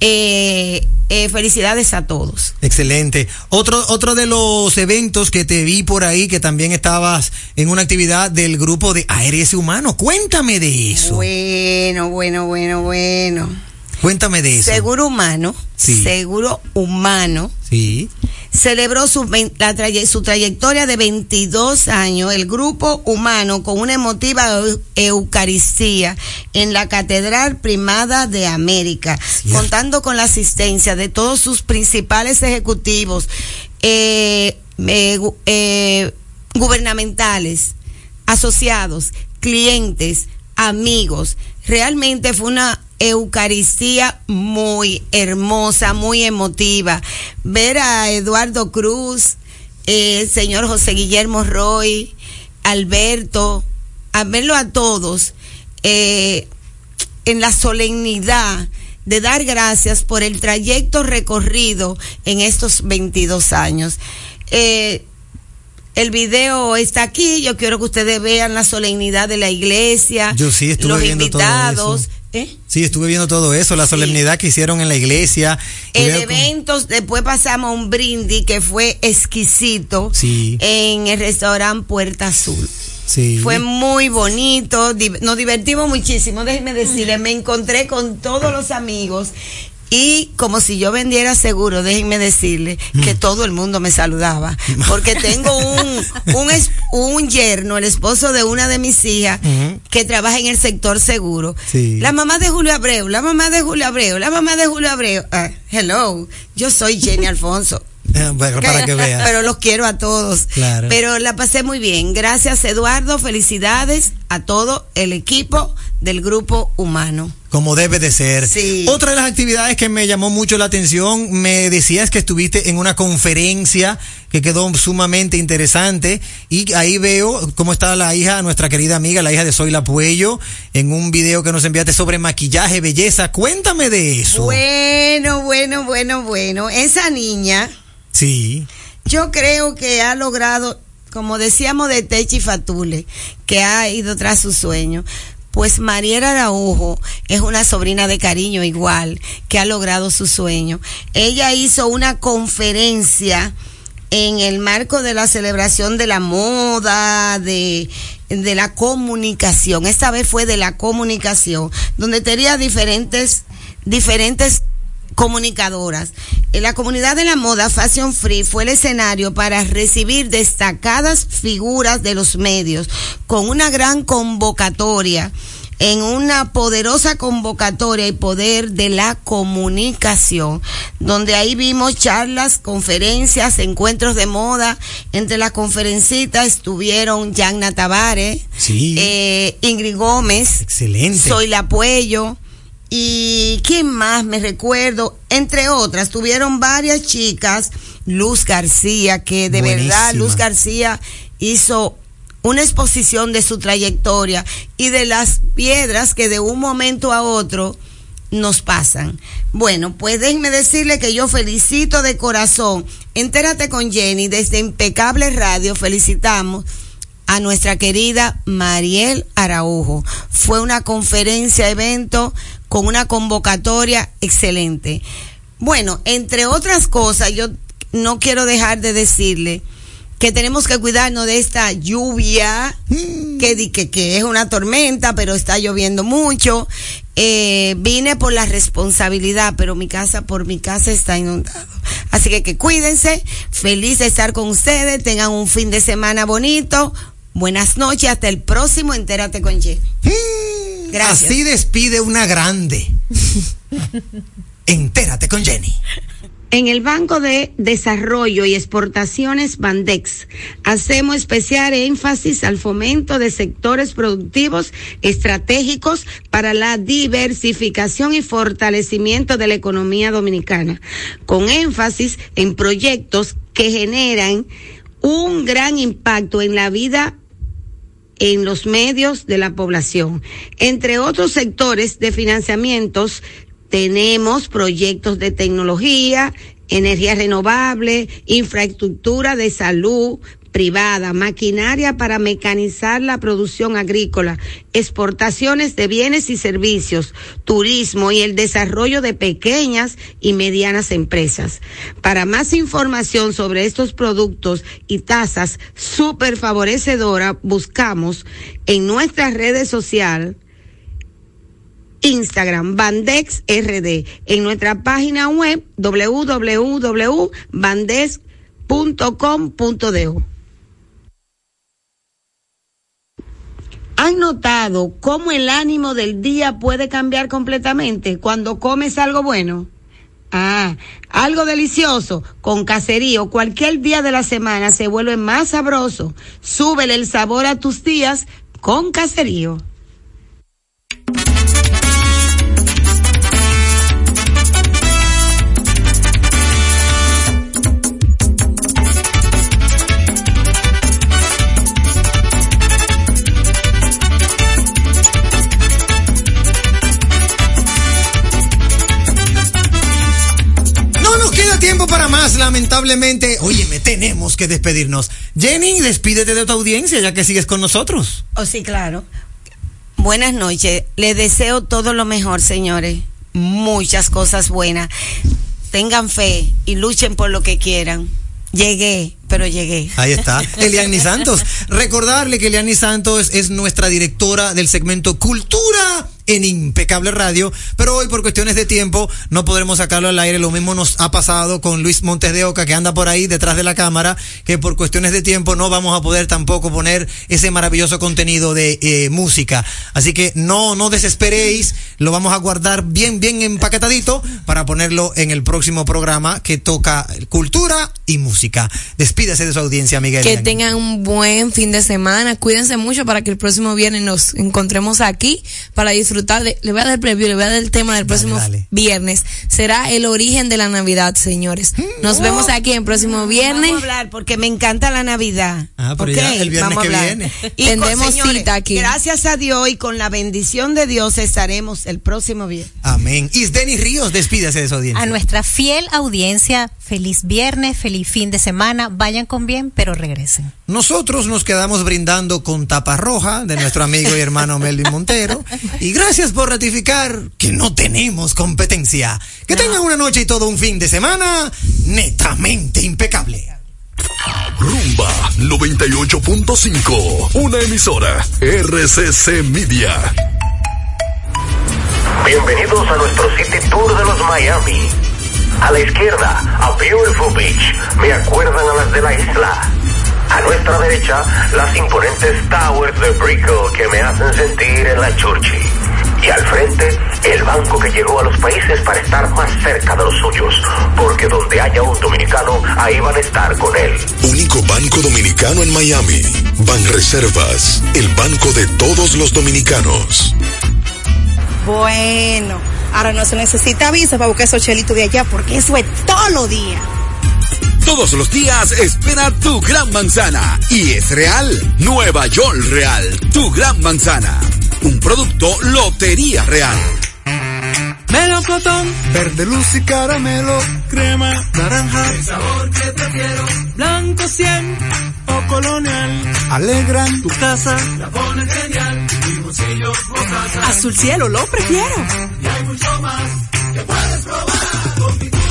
Eh, eh, felicidades a todos. Excelente. Otro, otro de los eventos que te vi por ahí, que también estabas en una actividad del grupo de ARS Humano. Cuéntame de eso. Bueno, bueno, bueno, bueno. Cuéntame de eso. Seguro humano, Sí. seguro humano. Sí. celebró su, la su trayectoria de 22 años, el grupo humano, con una emotiva eu- Eucaristía en la Catedral Primada de América, contando con la asistencia de todos sus principales ejecutivos eh, eh, eh, gubernamentales, asociados, clientes, amigos. Realmente fue una Eucaristía muy hermosa, muy emotiva. Ver a Eduardo Cruz, eh, el señor José Guillermo Roy, Alberto, a verlo a todos eh, en la solemnidad de dar gracias por el trayecto recorrido en estos 22 años. Eh, el video está aquí, yo quiero que ustedes vean la solemnidad de la iglesia, Yo sí estuve los todo invitados. eso. ¿Eh? Sí, estuve viendo todo eso, la solemnidad que hicieron en la iglesia. El evento, después pasamos a un brindis que fue exquisito Sí. en el restaurante Puerta Azul. Sí. Fue muy bonito, nos divertimos muchísimo. Déjenme decirles, me encontré con todos los amigos y como si yo vendiera seguro, déjenme decirle Mm. que todo el mundo me saludaba. Porque tengo un, un, es- un yerno, el esposo de una de mis hijas, que trabaja en el sector seguro. Sí. La mamá de Julio Abreu, la mamá de Julio Abreu, la mamá de Julio Abreu. Ah, hello, yo soy Jenny Alfonso. Bueno, para que veas. Pero los quiero a todos. Claro. Pero la pasé muy bien. Gracias, Eduardo. Felicidades a todo el equipo del Grupo Humano. Como debe de ser. Sí. Otra de las actividades que me llamó mucho la atención, me decías que estuviste en una conferencia que quedó sumamente interesante y ahí veo cómo está la hija, nuestra querida amiga, la hija de Zoila Puello, en un video que nos enviaste sobre maquillaje, belleza. Cuéntame de eso. Bueno, bueno, bueno, bueno. Esa niña, Sí. yo creo que ha logrado, como decíamos de Techi Fatule, que ha ido tras su sueño. Pues Mariela Araujo es una sobrina de cariño igual, que ha logrado su sueño. Ella hizo una conferencia en el marco de la celebración de la moda, de, de la comunicación. Esta vez fue de la comunicación, donde tenía diferentes, diferentes comunicadoras. En la comunidad de la moda Fashion Free fue el escenario para recibir destacadas figuras de los medios con una gran convocatoria en una poderosa convocatoria y poder de la comunicación, donde ahí vimos charlas, conferencias, encuentros de moda. Entre las conferencistas estuvieron Yanna Tavares, Sí. eh, Ingrid Gómez, Excelente. Soy la Puello. Y quién más me recuerdo, entre otras, tuvieron varias chicas, Luz García, que de verdad. Luz García hizo una exposición de su trayectoria y de las piedras que de un momento a otro nos pasan. Bueno, pues déjenme decirle que yo felicito de corazón. Entérate con Jenny desde Impecable Radio. Felicitamos a nuestra querida Mariel Araujo. Fue una conferencia, evento con una convocatoria excelente. Bueno, entre otras cosas, yo no quiero dejar de decirle que tenemos que cuidarnos de esta lluvia, que, di- que, que es una tormenta, pero está lloviendo mucho. Eh, vine por la responsabilidad, pero mi casa, por mi casa está inundado. Así que que cuídense, feliz de estar con ustedes, tengan un fin de semana bonito. Buenas noches, hasta el próximo, entérate con Jenny. Gracias. Así despide una grande. Entérate con Jenny. En el Banco de Desarrollo y Exportaciones Bandex hacemos especial énfasis al fomento de sectores productivos estratégicos para la diversificación y fortalecimiento de la economía dominicana, con énfasis en proyectos que generan un gran impacto en la vida en los medios de la población. Entre otros sectores de financiamientos, tenemos proyectos de tecnología, energía renovable, infraestructura de salud privada, maquinaria para mecanizar la producción agrícola, exportaciones de bienes y servicios, turismo y el desarrollo de pequeñas y medianas empresas. Para más información sobre estos productos y tasas súper favorecedoras, buscamos en nuestras redes sociales Instagram, Bandex RD, en nuestra página web www.bandex.com.do. ¿Han notado cómo el ánimo del día puede cambiar completamente cuando comes algo bueno? Ah, algo delicioso con caserío cualquier día de la semana se vuelve más sabroso. Súbele el sabor a tus días con caserío. Lamentablemente. Óyeme, tenemos que despedirnos. Jenny, despídete de tu audiencia ya que sigues con nosotros. Oh, sí, claro. Buenas noches. Les deseo todo lo mejor, señores. Muchas cosas buenas. Tengan fe y luchen por lo que quieran. Llegué, pero llegué. Ahí está. Eliani Santos. Recordarle que Eliani Santos es nuestra directora del segmento Cultura en Impecable Radio, pero hoy por cuestiones de tiempo no podremos sacarlo al aire. Lo mismo nos ha pasado con Luis Montes de Oca, que anda por ahí detrás de la cámara, que por cuestiones de tiempo no vamos a poder tampoco poner ese maravilloso contenido de eh, música. Así que no, no desesperéis, lo vamos a guardar bien, bien empaquetadito para ponerlo en el próximo programa que toca cultura y música. Despídase de su audiencia, Miguel. Que tengan un buen fin de semana. Cuídense mucho para que el próximo viernes nos encontremos aquí para disfrutar de. Le voy a dar preview, le voy a dar el tema del próximo viernes. Será el origen de la Navidad, señores. Nos vemos aquí el próximo viernes. Vamos a hablar porque me encanta la Navidad. Ah, pero Ok, ya el viernes vamos a que viene. Y con- Tendremos señores, cita aquí. Gracias a Dios y con la bendición de Dios estaremos el próximo viernes. Amén. Isdeni Ríos, despídase de su audiencia. A nuestra fiel audiencia, feliz viernes, feliz fin de semana. Vayan con bien, pero regresen. Nosotros nos quedamos brindando con tapa roja de nuestro amigo y hermano Melvin Montero. Y gracias por ratificar que no tenemos competencia. Que tengan una noche y todo un fin de semana netamente impecable. Rumba 98.5, una emisora RCC Media. Bienvenidos a nuestro City Tour de los Miami. A la izquierda, a Beautiful Beach. Me acuerdan a las de la isla. A nuestra derecha, las imponentes towers de Brickell que me hacen sentir en la Churchi. Y al frente, el banco que llegó a los países para estar más cerca de los suyos. Porque donde haya un dominicano, ahí van a estar con él. Único banco dominicano en Miami. Banreservas, el banco de todos los dominicanos. Bueno, ahora no se necesita visa para buscar esos chelitos de allá porque eso es todos los días. Todos los días espera tu gran manzana. Y es real. Nueva York Real. Tu gran manzana. Un producto Lotería Real. melocotón, verde luz y caramelo, crema, naranja, el sabor que prefiero, blanco 100 o colonial, alegran tu casa, la ponen genial, mi bolsillo o casa, azul cielo lo prefiero, y hay mucho más que puedes probar. Con pinturas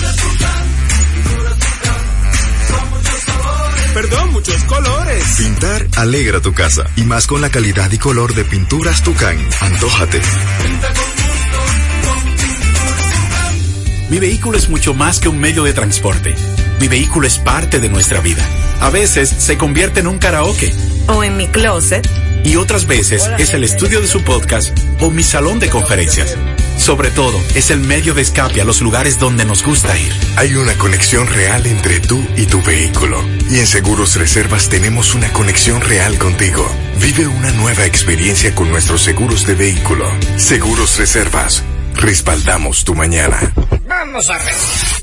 perdón, muchos colores. Pintar alegra tu casa y más con la calidad y color de pinturas Tucán. Antójate. pinta con gusto, con pinturas Tucán. Mi vehículo es mucho más que un medio de transporte. Mi vehículo es parte de nuestra vida. A veces se convierte en un karaoke o en mi closet, y otras veces es el estudio de su podcast o mi salón de conferencias. Sobre todo, es el medio de escape a los lugares donde nos gusta ir. Hay una conexión real entre tú y tu vehículo. Y en Seguros Reservas tenemos una conexión real contigo. Vive una nueva experiencia con nuestros seguros de vehículo. Seguros Reservas. Respaldamos tu mañana. Vamos a ver.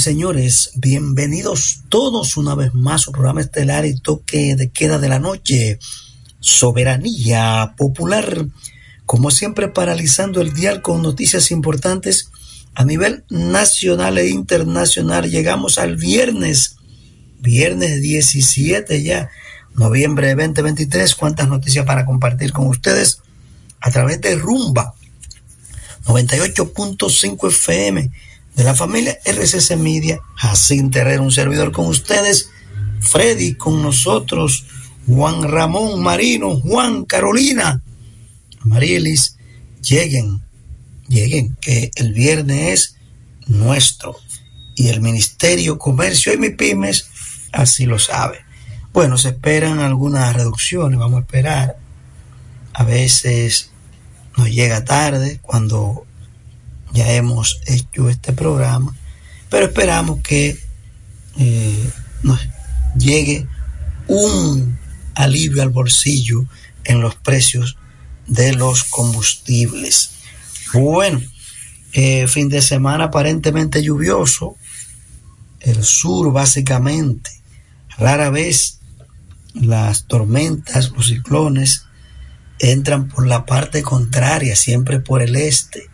Señores bienvenidos todos una vez más a su programa estelar y toque de queda de la noche. Soberanía Popular. Como siempre, paralizando el dial con noticias importantes a nivel nacional e internacional. Llegamos al viernes, viernes 17 ya, noviembre de 2023. ¿Cuántas noticias para compartir con ustedes? A través de Rumba 98.5 FM de la familia RCC Media, Jacín Terrero, un servidor con ustedes, Freddy con nosotros, Juan Ramón Marino, Juan Carolina, Marielis, lleguen, lleguen, que el viernes es nuestro y el Ministerio Comercio y MIPIMES así lo sabe. Bueno, se esperan algunas reducciones, vamos a esperar. A veces nos llega tarde cuando ya hemos hecho este programa, pero esperamos que eh, nos llegue un alivio al bolsillo en los precios de los combustibles. Bueno, eh, fin de semana aparentemente lluvioso, el sur básicamente, rara vez las tormentas, los ciclones entran por la parte contraria, siempre por el este,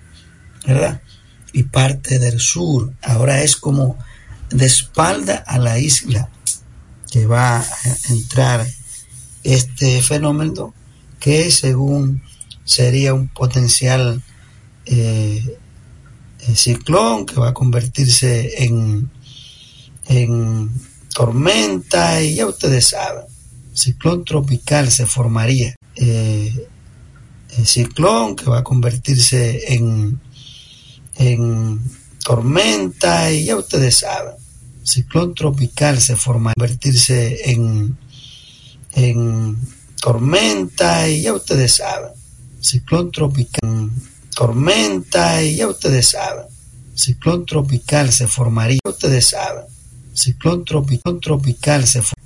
¿verdad? Y parte del sur. Ahora es como de espalda a la isla que va a entrar este fenómeno que según sería un potencial eh, ciclón que va a convertirse en en tormenta y ya ustedes saben, ciclón tropical se formaría. Eh, el ciclón que va a convertirse en, en tormenta y ya ustedes saben, ciclón tropical se forma, convertirse en, en tormenta y ya ustedes saben, ciclón tropical, tormenta y ya ustedes saben, ciclón tropical se formaría, ustedes saben, ciclón tropical, tropical se formaría.